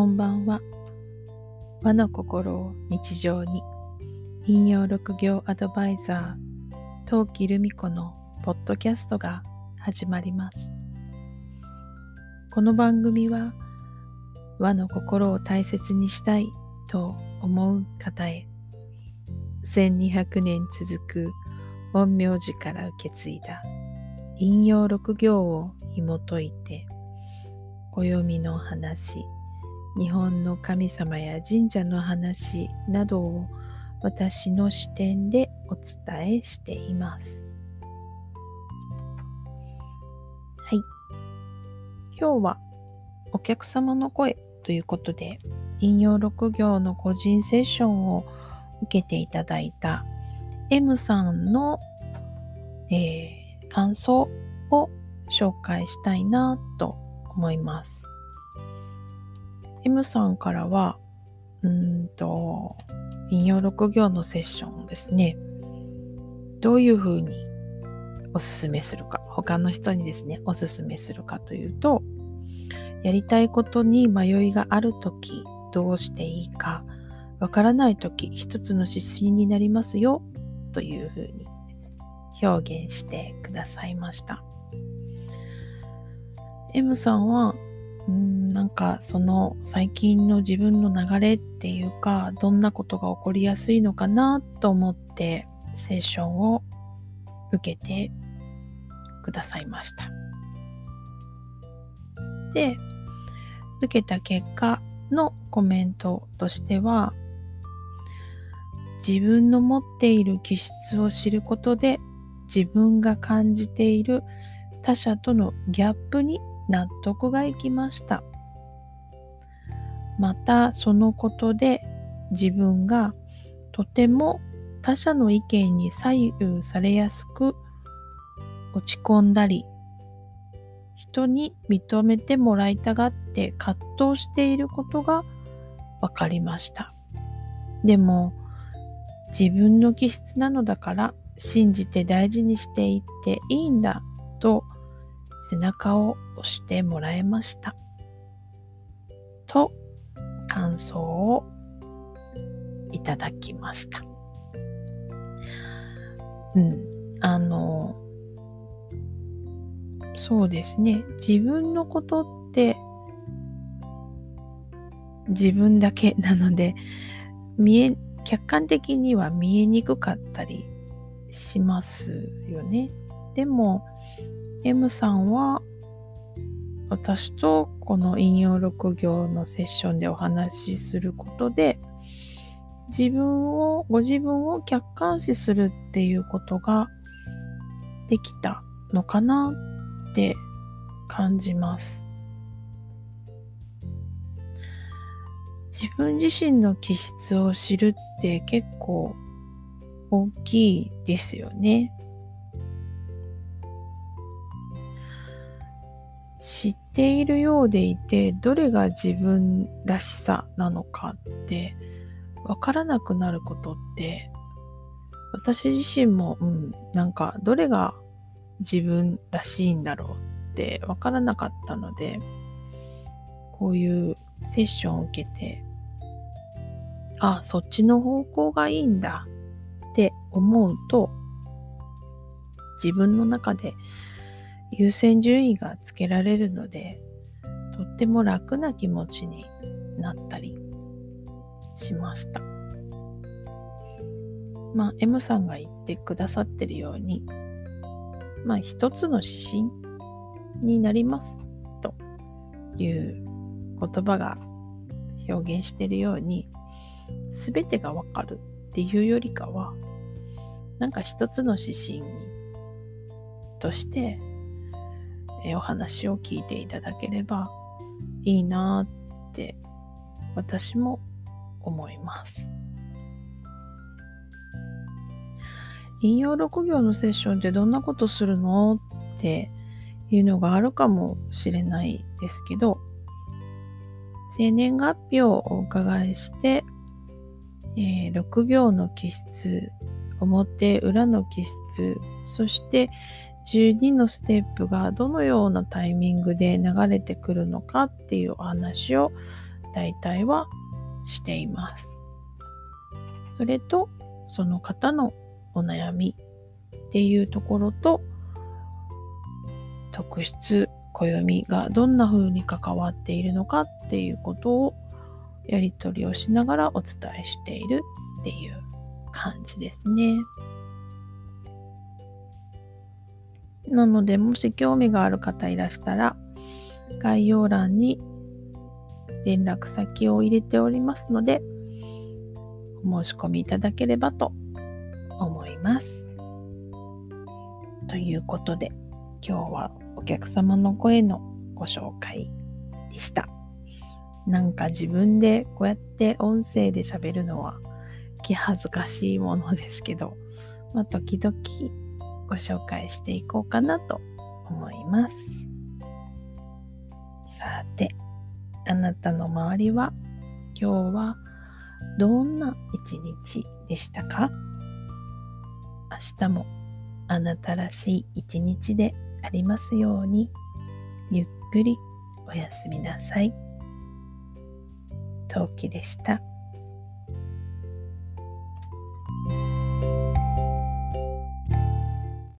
こんばんは。和の心を日常に引用六行アドバイザー陶器留美子のポッドキャストが始まります。この番組は和の心を大切にしたいと思う方へ1200年続く陰陽師から受け継いだ引用六行を紐解いて暦の話日本の神様や神社の話などを私の視点でお伝えしています。はい。今日はお客様の声ということで引用6行の個人セッションを受けていただいた M さんの、えー、感想を紹介したいなと思います。M さんからは、うんと、引用6行のセッションですね。どういうふうにおすすめするか、他の人にですね、おすすめするかというと、やりたいことに迷いがあるとき、どうしていいか、わからないとき、一つの指針になりますよ、というふうに表現してくださいました。M さんは、うんなんかその最近の自分の流れっていうかどんなことが起こりやすいのかなと思ってセッションを受けてくださいました。で受けた結果のコメントとしては自分の持っている気質を知ることで自分が感じている他者とのギャップに納得がいきました。またそのことで自分がとても他者の意見に左右されやすく落ち込んだり人に認めてもらいたがって葛藤していることが分かりました。でも自分の気質なのだから信じて大事にしていっていいんだと背中を押してもらえました。と感想をいただきました。うん。あの、そうですね。自分のことって自分だけなので、見え、客観的には見えにくかったりしますよね。でも、M さんは私とこの引用6行のセッションでお話しすることで自分をご自分を客観視するっていうことができたのかなって感じます自分自身の気質を知るって結構大きいですよね。知っているようでいてどれが自分らしさなのかってわからなくなることって私自身も、うん、なんかどれが自分らしいんだろうってわからなかったのでこういうセッションを受けてあそっちの方向がいいんだって思うと自分の中で優先順位がつけられるので、とっても楽な気持ちになったりしました。まあ、M さんが言ってくださってるように、まあ、一つの指針になりますという言葉が表現しているように、すべてがわかるっていうよりかは、なんか一つの指針にとしてえお話を聞いていただければいいなって私も思います。引用6行のセッションってどんなことするのっていうのがあるかもしれないですけど、生年月日をお伺いして、えー、6行の気質、表裏の気質、そして12のステップがどのようなタイミングで流れてくるのかっていうお話を大体はしています。それと、その方のお悩みっていうところと、特質、暦がどんな風に関わっているのかっていうことをやり取りをしながらお伝えしているっていう感じですね。なので、もし興味がある方いらしたら、概要欄に連絡先を入れておりますので、お申し込みいただければと思います。ということで、今日はお客様の声のご紹介でした。なんか自分でこうやって音声で喋るのは気恥ずかしいものですけど、まあ、時々ご紹介していこうかなと思います。さて、あなたの周りは今日はどんな一日でしたか？明日もあなたらしい一日でありますようにゆっくりおやすみなさい。陶器でした。